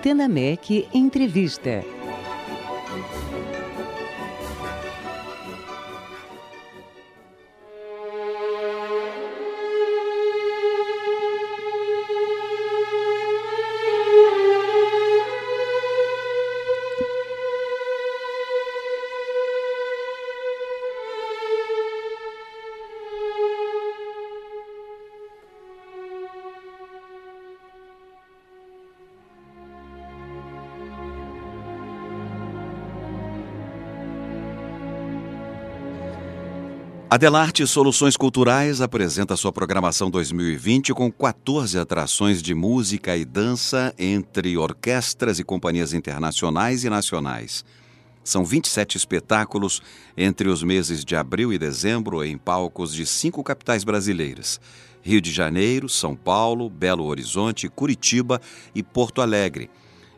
Antena MEC Entrevista. Adelarte Soluções Culturais apresenta sua programação 2020 com 14 atrações de música e dança entre orquestras e companhias internacionais e nacionais. São 27 espetáculos entre os meses de abril e dezembro em palcos de cinco capitais brasileiras: Rio de Janeiro, São Paulo, Belo Horizonte, Curitiba e Porto Alegre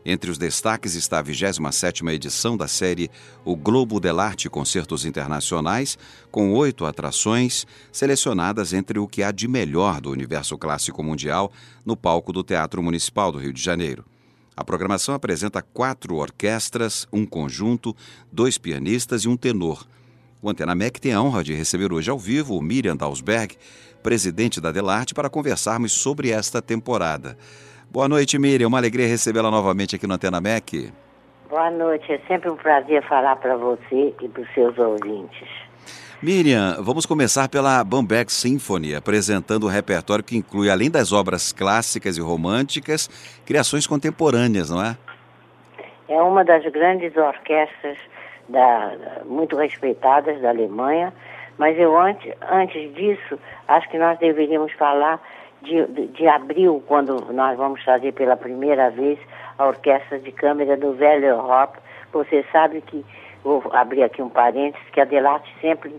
entre os destaques está a 27ª edição da série O Globo Delarte Concertos Internacionais, com oito atrações selecionadas entre o que há de melhor do universo clássico mundial no palco do Teatro Municipal do Rio de Janeiro. A programação apresenta quatro orquestras, um conjunto, dois pianistas e um tenor. O Antena MEC tem a honra de receber hoje ao vivo o Miriam Dalsberg, presidente da Delarte, para conversarmos sobre esta temporada. Boa noite, Miriam. Uma alegria recebê-la novamente aqui no Antena MEC. Boa noite. É sempre um prazer falar para você e para os seus ouvintes. Miriam, vamos começar pela Bamberg Symphony, apresentando um repertório que inclui, além das obras clássicas e românticas, criações contemporâneas, não é? É uma das grandes orquestras da, muito respeitadas da Alemanha, mas eu antes, antes disso, acho que nós deveríamos falar de, de, abril, quando nós vamos fazer pela primeira vez a orquestra de câmara do Velho Europa. Você sabe que, vou abrir aqui um parênteses, que a Delarte sempre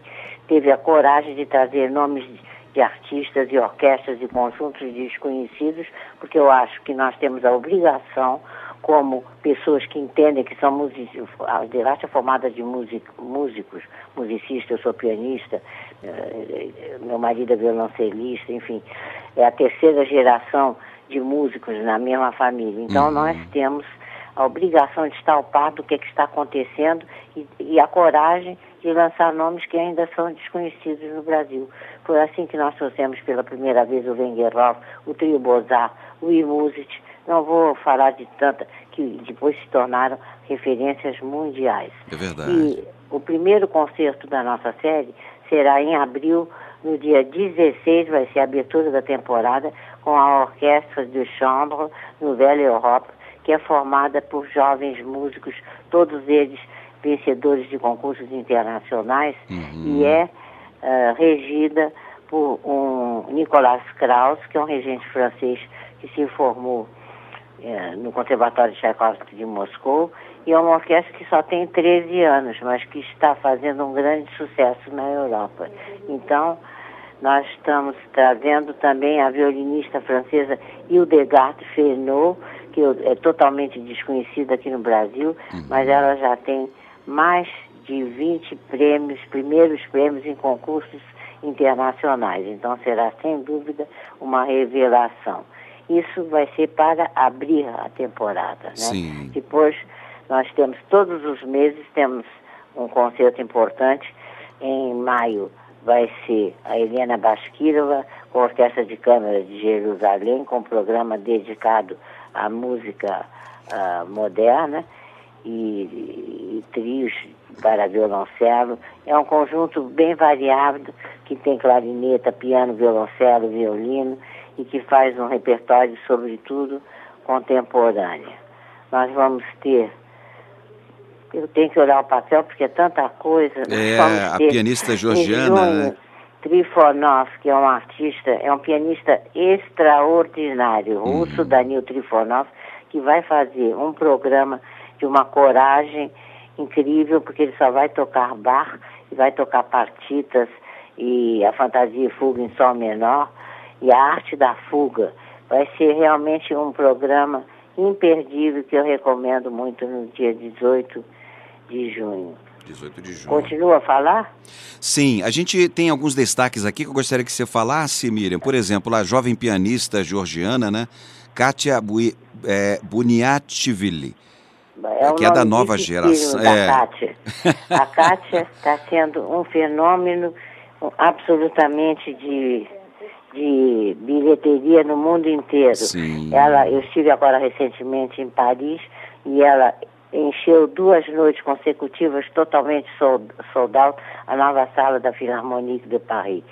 teve a coragem de trazer nomes de artistas e orquestras e conjuntos desconhecidos, porque eu acho que nós temos a obrigação como pessoas que entendem que são músicos, a Delarte é formada de músico, músicos, musicista, eu sou pianista, eh, meu marido é violoncelista, enfim, é a terceira geração de músicos na mesma família. Então uhum. nós temos a obrigação de estar ao par do que, é que está acontecendo e, e, a coragem de lançar nomes que ainda são desconhecidos no Brasil. Foi assim que nós trouxemos pela primeira vez o Wengerhoff, o Trio Bozar, o Imusit, não vou falar de tanta, que depois se tornaram referências mundiais. É verdade. E o primeiro concerto da nossa série será em abril, no dia 16, vai ser a abertura da temporada, com a Orquestra de Chambre Nouvelle Europe, que é formada por jovens músicos, todos eles vencedores de concursos internacionais, uhum. e é uh, regida por um Nicolas Krauss, que é um regente francês que se formou é, no Conservatório de Tchaikovsky de Moscou, e é uma orquestra que só tem 13 anos, mas que está fazendo um grande sucesso na Europa. Então, nós estamos trazendo também a violinista francesa Hildegard Fernot, que é totalmente desconhecida aqui no Brasil, uhum. mas ela já tem mais de 20 prêmios, primeiros prêmios em concursos internacionais. Então será sem dúvida uma revelação. Isso vai ser para abrir a temporada, né? Sim. Depois nós temos todos os meses temos um concerto importante. Em maio vai ser a Helena Basquirova com a Orquestra de Câmara de Jerusalém, com um programa dedicado à música uh, moderna e, e, trios para violoncelo. É um conjunto bem variado que tem clarineta, piano, violoncelo, violino e que faz um repertório, sobretudo, contemporâneo. Nós vamos ter. Eu tenho que olhar o papel porque é tanta coisa. É, a pianista georgiana. Né? Trifonov, que é um artista, é um pianista extraordinário, uhum. russo Danil Trifonov, que vai fazer um programa de uma coragem incrível, porque ele só vai tocar bar e vai tocar partitas e a fantasia e fuga em sol menor e a arte da fuga. Vai ser realmente um programa imperdível que eu recomendo muito no dia 18 de junho. 18 de junho. Continua a falar? Sim, a gente tem alguns destaques aqui que eu gostaria que você falasse, Miriam. Por exemplo, a jovem pianista georgiana, né? Kátia Bui, é, Buniativili. É que é da nova geração. Da é. Kátia. A Kátia está sendo um fenômeno absolutamente de, de bilheteria no mundo inteiro. Sim. Ela, eu estive agora recentemente em Paris e ela encheu duas noites consecutivas totalmente sold, sold out a nova sala da Philharmonique de Paris.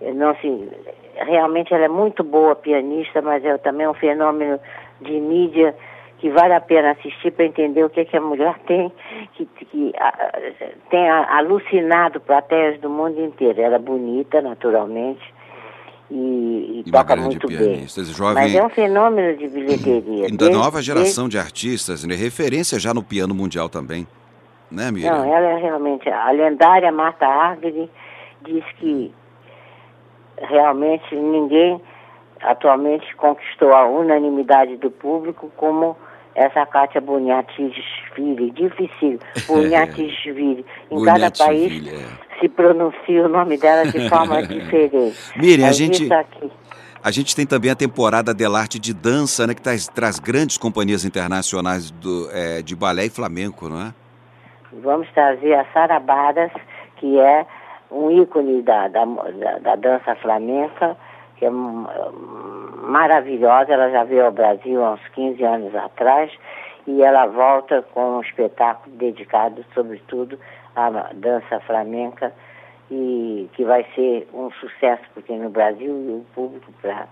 Não se, realmente ela é muito boa pianista, mas é também um fenômeno de mídia que vale a pena assistir para entender o que, que a mulher tem, que, que a, tem alucinado plateias do mundo inteiro. Ela é bonita, naturalmente, e, e toca muito pianista, bem. Jovem... Mas é um fenômeno de bilheteria. Da desde, nova geração desde... de artistas, né? referência já no piano mundial também, né, Miriam? Não, ela é realmente... A lendária Marta Argerich diz que realmente ninguém atualmente conquistou a unanimidade do público como essa Kátia Boniatishvili, difícil, Boniatishvili. Em cada país é. Se pronuncia o nome dela de forma diferente. Miriam, a gente... A gente tem também a temporada Delarte de dança, né, que traz, traz grandes companhias internacionais do, é, de balé e flamenco, não é? Vamos trazer a Sara Baras, que é um ícone da, da, da, da dança flamenca, que é maravilhosa. Ela já veio ao Brasil há uns 15 anos atrás e ela volta com um espetáculo dedicado, sobretudo, à dança flamenca e que vai ser um sucesso, porque no Brasil o público para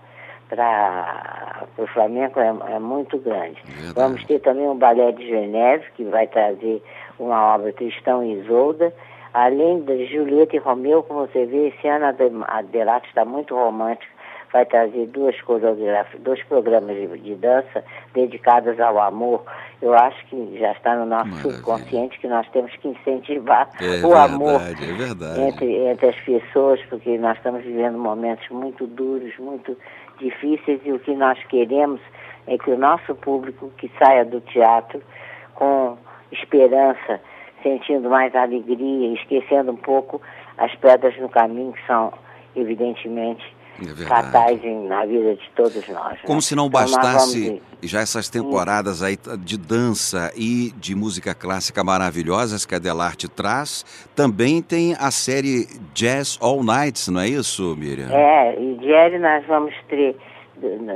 para o Flamengo é, é, muito grande. Verdade. Vamos ter também um balé de Geneve, que vai trazer uma obra Tristão e Isolda, além de Julieta e Romeu, como você vê, esse ano a Adelaide está muito romântica, vai trazer duas coreografias, dois programas de, de, dança dedicados ao amor. Eu acho que já está no nosso Maravilha. subconsciente que nós temos que incentivar é o verdade, amor é entre, entre as pessoas, porque nós estamos vivendo momentos muito duros, muito difíceis e o que nós queremos é que o nosso público que saia do teatro com esperança, sentindo mais alegria, esquecendo um pouco as pedras no caminho que são evidentemente é fatais na vida de todos nós. Né? Como se não então, bastasse já essas temporadas aí de dança e de música clássica maravilhosas que a Delarte traz, também tem a série Jazz All Nights, não é isso, Miriam? É, e jazz nós vamos ter,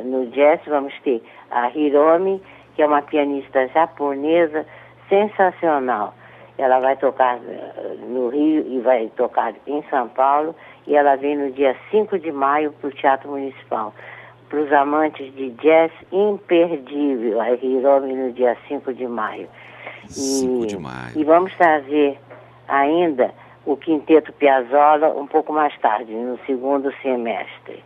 no jazz vamos ter a Hiromi, que é uma pianista japonesa sensacional. Ela vai tocar eh, no Rio e vai tocar em São Paulo e ela vem no dia 5 de maio para o Teatro Municipal. Para os amantes de jazz, imperdível a Hiromi no dia 5 de maio. 5 de maio. E vamos trazer ainda o Quinteto Piazzolla um pouco mais tarde, no segundo semestre.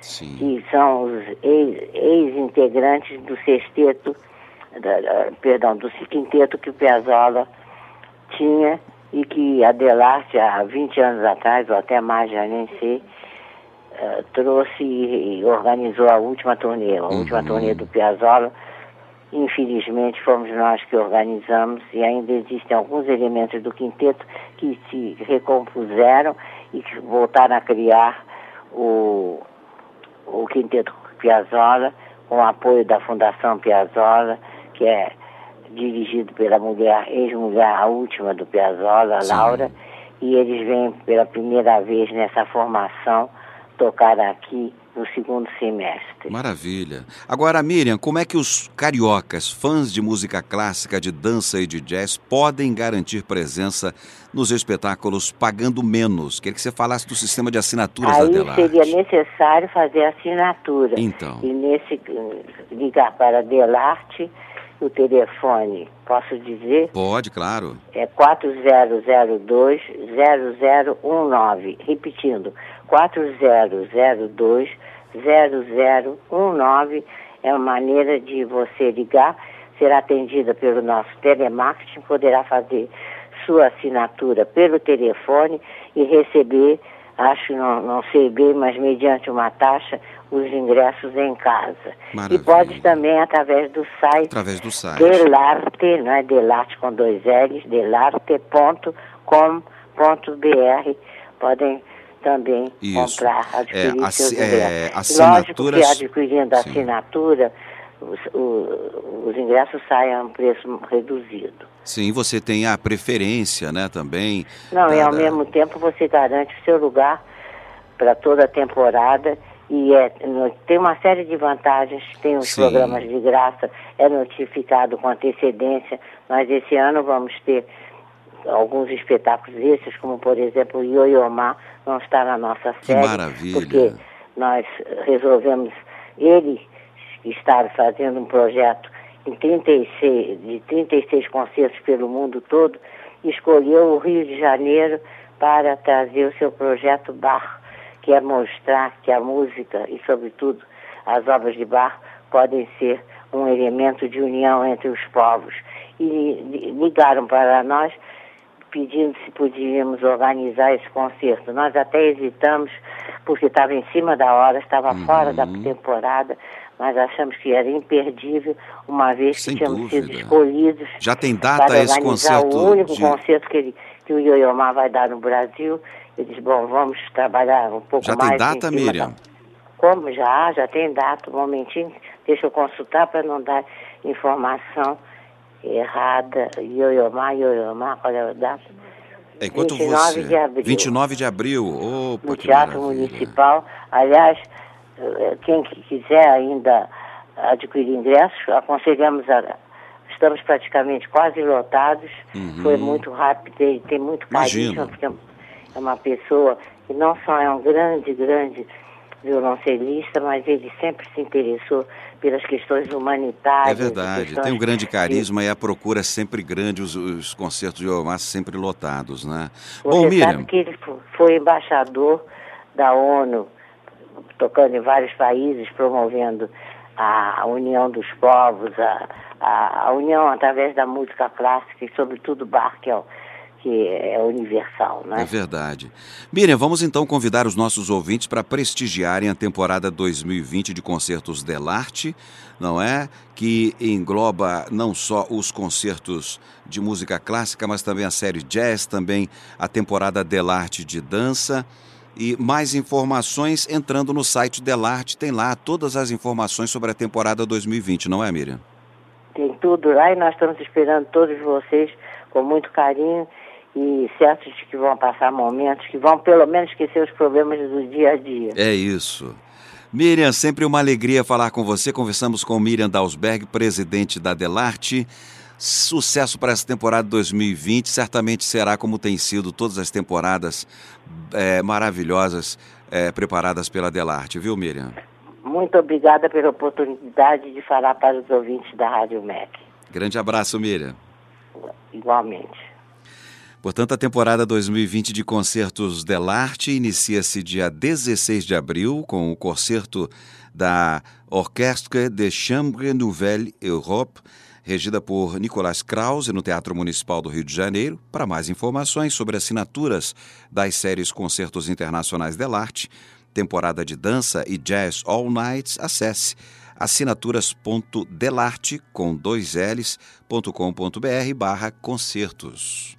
Sim. Que são os ex-integrantes do sexteto, da, da, perdão, do quinteto que o Piazzolla tinha e que Adelarte, há 20 anos atrás, ou até mais, já nem sei, uh, trouxe e organizou a última turnê, a uhum. última turnê do Piazzolla. Infelizmente fomos nós que organizamos e ainda existem alguns elementos do quinteto que se recompuseram e que voltaram a criar o, o quinteto Piazzolla com o apoio da Fundação Piazzolla, que é dirigido pela mulher, ex-mulher, a última do Piazzolla, a Laura, e eles vêm pela primeira vez nessa formação tocar aqui no segundo semestre. Maravilha. Agora, Miriam, como é que os cariocas, fãs de música clássica, de dança e de jazz, podem garantir presença nos espetáculos pagando menos? Queria que você falasse do sistema de assinaturas Aí da Delarte. seria necessário fazer assinatura. Então. E nesse ligar para Delarte o telefone, posso dizer? Pode, claro. É 4002-0019. Repetindo, 4002-0019 é uma maneira de você ligar, será atendida pelo nosso telemarketing, poderá fazer sua assinatura pelo telefone e receber, acho não, não sei bem, mas mediante uma taxa, os ingressos em casa. Maravilha. E pode também através do site. Através do site. Delarte, não é Delarte com dois L's, delarte.com.br. Podem também Isso. comprar, adquirir é, seus é, ingressos. Lógico que adquirindo a assinatura, os, o, os ingressos saem a um preço reduzido. Sim, você tem a preferência, né, também. Não, da, e ao da... mesmo tempo você garante o seu lugar para toda a temporada e é, tem uma série de vantagens, tem os Sim. programas de graça, é notificado com antecedência, mas esse ano vamos ter alguns espetáculos esses, como por exemplo o Ioiomá, não está na nossa série. Que maravilha! Porque nós resolvemos, ele estar fazendo um projeto em 36, de 36 concertos pelo mundo todo, escolheu o Rio de Janeiro para trazer o seu projeto Bar, que é mostrar que a música e, sobretudo, as obras de Bar podem ser um elemento de união entre os povos. E ligaram para nós pedindo se podíamos organizar esse concerto. Nós até hesitamos, porque estava em cima da hora, estava uhum. fora da temporada, mas achamos que era imperdível, uma vez Sem que tínhamos dúvida. sido escolhidos. Já tem data esse concerto? O único de... concerto que, ele, que o Ioiomar vai dar no Brasil. Disse, bom, vamos trabalhar um pouco já mais. Já tem data, Miriam? Da... Como já? Já tem data. Um momentinho, deixa eu consultar para não dar informação errada. Ioiomar, Ioiomar, qual é a data? Enquanto 29 você... de abril. 29 de abril. Opa, no Teatro maravilha. Municipal. Aliás, quem quiser ainda adquirir ingressos, aconselhamos a. Estamos praticamente quase lotados. Uhum. Foi muito rápido, tem, tem muito carisma, porque é uma pessoa que não só é um grande, grande violoncelista, mas ele sempre se interessou pelas questões humanitárias. É verdade, tem um grande carisma e a procura é sempre grande, os, os concertos de Omar sempre lotados, né? Você Bom, Miriam... sabe que ele foi embaixador da ONU, tocando em vários países, promovendo a união dos povos, a, a, a união através da música clássica e sobretudo Bach, que é que é universal, né? É verdade. Miriam, vamos então convidar os nossos ouvintes para prestigiarem a temporada 2020 de Concertos Delarte, não é? Que engloba não só os concertos de música clássica, mas também a série jazz, também a temporada Delarte de dança. E mais informações entrando no site Delarte, tem lá todas as informações sobre a temporada 2020, não é, Miriam? Tem tudo lá e nós estamos esperando todos vocês com muito carinho e certos de que vão passar momentos que vão pelo menos esquecer os problemas do dia a dia. É isso. Miriam, sempre uma alegria falar com você. Conversamos com Miriam Dalsberg, presidente da Delarte. Sucesso para essa temporada 2020. Certamente será como tem sido todas as temporadas é, maravilhosas é, preparadas pela Delarte, viu, Miriam? Muito obrigada pela oportunidade de falar para os ouvintes da Rádio MEC. Grande abraço, Miriam. Igualmente. Portanto, a temporada 2020 de Concertos Delarte inicia-se dia 16 de abril com o concerto da Orchestre de Chambre Nouvelle Europe, regida por Nicolas Krause no Teatro Municipal do Rio de Janeiro. Para mais informações sobre assinaturas das séries Concertos Internacionais Delarte, temporada de dança e jazz all nights, acesse assinaturas.delarte com dois L's.com.br barra concertos.